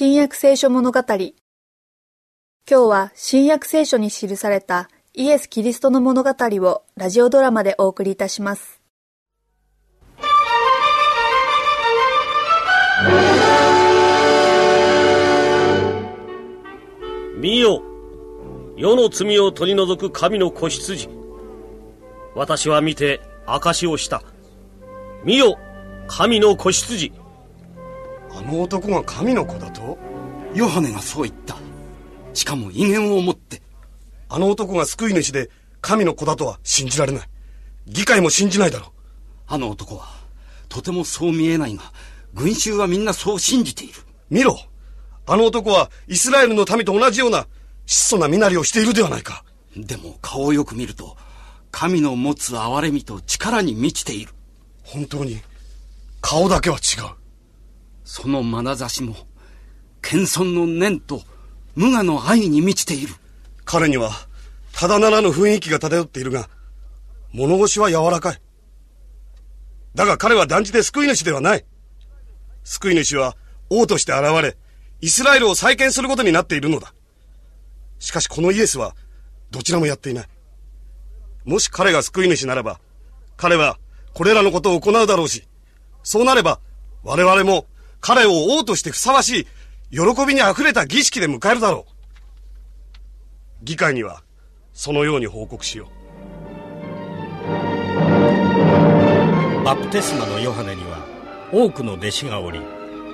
新約聖書物語。今日は新約聖書に記されたイエス・キリストの物語をラジオドラマでお送りいたします。見よ。世の罪を取り除く神の子羊。私は見て証しをした。見よ。神の子羊。あの男が神の子だと？ヨハネがそう言った。しかも威厳を持って。あの男が救い主で神の子だとは信じられない。議会も信じないだろう。あの男はとてもそう見えないが群衆はみんなそう信じている。見ろ。あの男はイスラエルの民と同じような質素な身なりをしているではないか。でも顔をよく見ると神の持つ憐れみと力に満ちている。本当に顔だけは違うその眼差しも謙遜の念と無我の愛に満ちている。彼にはただならぬ雰囲気が漂っているが物腰は柔らかい。だが彼は断じて救い主ではない。救い主は王として現れイスラエルを再建することになっているのだ。しかしこのイエスはどちらもやっていない。もし彼が救い主ならば彼はこれらのことを行うだろうしそうなれば我々も彼を王としてふさわしい喜びに溢れた儀式で迎えるだろう。議会にはそのように報告しよう。バプテスマのヨハネには多くの弟子がおり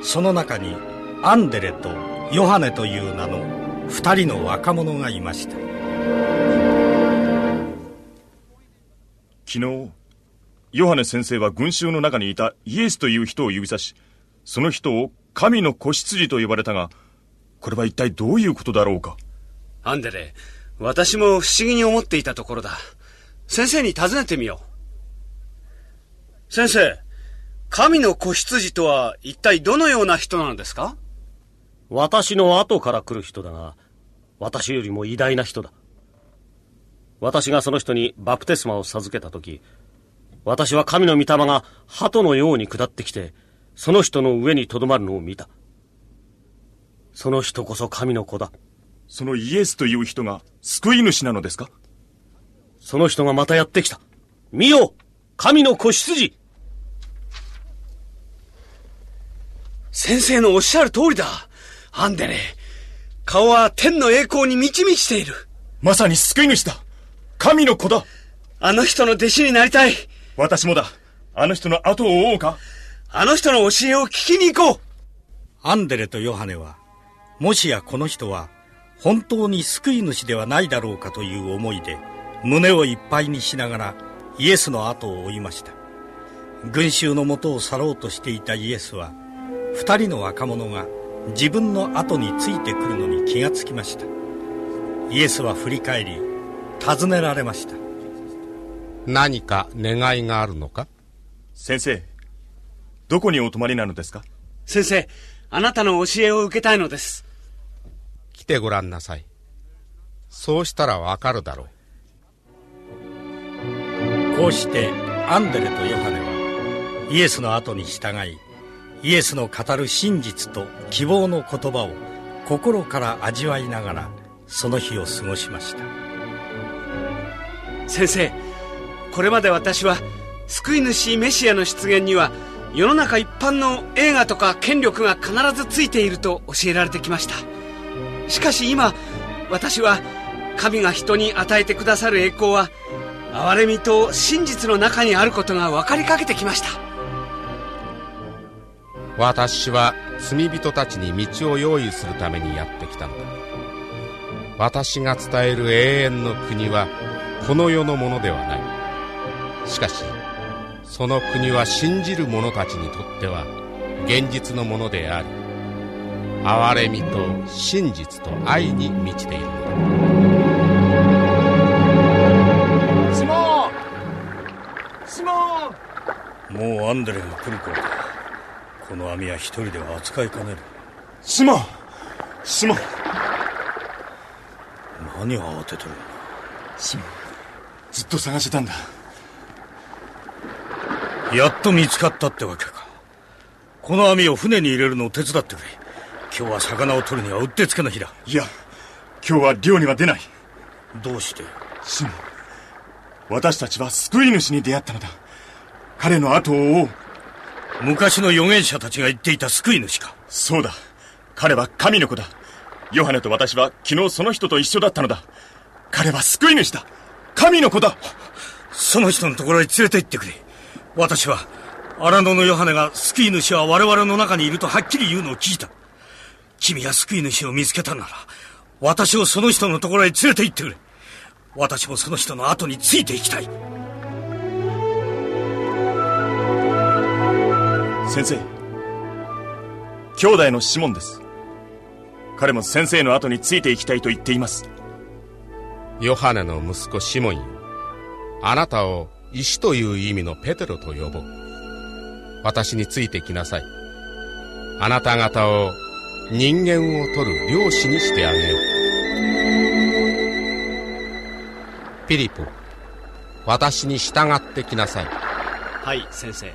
その中にアンデレとヨハネという名の二人の若者がいました。昨日ヨハネ先生は群衆の中にいたイエスという人を指さしその人を神の子羊と呼ばれたがこれは一体どういうことだろうか？アンデレ私も不思議に思っていたところだ。先生に尋ねてみよう。先生神の子羊とは一体どのような人なのですか？私の後から来る人だが私よりも偉大な人だ。私がその人にバプテスマを授けた時私は神の御霊が鳩のように下ってきてその人の上にとどまるのを見た。その人こそ神の子だ。そのイエスという人が救い主なのですか？その人がまたやってきた。見よ神の子羊。先生のおっしゃる通りだ。アンデレ顔は天の栄光に満ち満ちている。まさに救い主だ。神の子だ。あの人の弟子になりたい。私もだ。あの人の後を追おうか？あの人の教えを聞きに行こう。アンデレとヨハネはもしやこの人は本当に救い主ではないだろうかという思いで胸をいっぱいにしながらイエスの後を追いました。群衆のもとを去ろうとしていたイエスは二人の若者が自分の後についてくるのに気がつきました。イエスは振り返り尋ねられました。何か願いがあるのか？先生どこにお泊まりなのですか？先生あなたの教えを受けたいのです。来てごらんなさい。そうしたらわかるだろう。こうしてアンデレとヨハネはイエスの後に従いイエスの語る真実と希望の言葉を心から味わいながらその日を過ごしました。先生これまで私は救い主メシアの出現には世の中一般の映画とか権力が必ずついていると教えられてきました。しかし今私は神が人に与えてくださる栄光は憐れみと真実の中にあることが分かりかけてきました。私は罪人たちに道を用意するためにやってきたのだ。私が伝える永遠の国はこの世のものではない。しかしその国は信じる者たちにとっては現実のものであり憐れみと真実と愛に満ちているのだ。シモン！シモン！もうアンデレが来る頃だ。この網は一人では扱いかねる。シモン！シモン！何を慌てとるシモンずっと探してたんだやっと見つかったってわけか。この網を船に入れるのを手伝ってくれ。今日は魚を取るにはうってつけの日だ。いや今日は漁には出ない。どうして？シモン私たちは救い主に出会ったのだ。彼の後を追おう。昔の預言者たちが言っていた救い主か。そうだ。彼は神の子だ。ヨハネと私は昨日その人と一緒だったのだ。彼は救い主だ。神の子だ。その人のところへ連れて行ってくれ私は荒野のヨハネが救い主は我々の中にいるとはっきり言うのを聞いた。君が救い主を見つけたなら私をその人のところへ連れて行ってくれ。私もその人の後についていきたい。先生。兄弟のシモンです。彼も先生の後についていきたいと言っています。ヨハネの息子シモンよ。あなたを石という意味のペテロと呼ぼう。私についてきなさい。あなた方を人間を取る漁師にしてあげよう。ピリポ私に従ってきなさい。はい先生。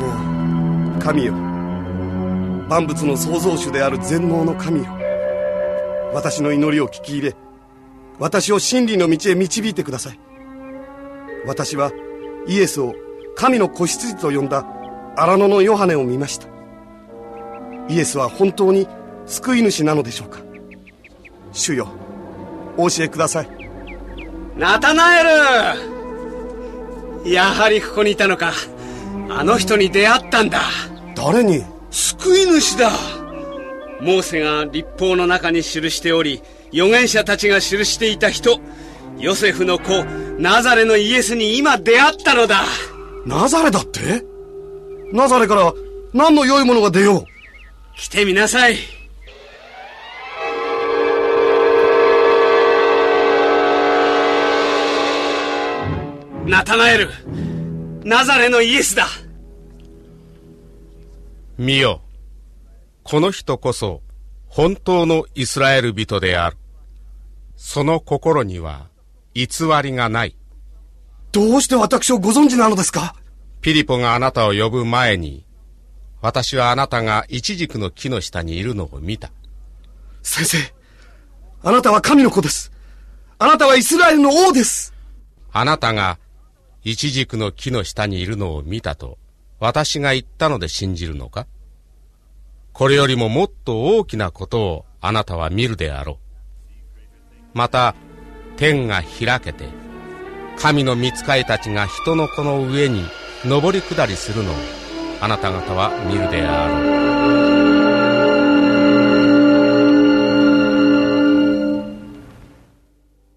おお神よ。万物の創造主である全能の神よ。私の祈りを聞き入れ私を真理の道へ導いてください。私はイエスを神の子羊と呼んだ荒野のヨハネを見ました。イエスは本当に救い主なのでしょうか。主よお教えください。ナタナエル！やはりここにいたのか。あの人に出会ったんだ。誰に？救い主だ。モーセが立法の中に記しており預言者たちが記していた人ヨセフの子ナザレのイエスに今出会ったのだ。ナザレだって？ナザレから何の良いものが出よう？来てみなさい。ナタナエルナザレのイエスだ。見よ。この人こそ本当のイスラエル人であるその心には偽りがない。どうして私をご存知なのですか？ピリポがあなたを呼ぶ前に私はあなたがイチジクの木の下にいるのを見た。先生あなたは神の子です。あなたはイスラエルの王です。あなたがイチジクの木の下にいるのを見たと私が言ったので信じるのか？これよりももっと大きなことをあなたは見るであろうまた天が開けて神の御使いたちが人の子の上に上り下りするのをあなた方は見るであろう。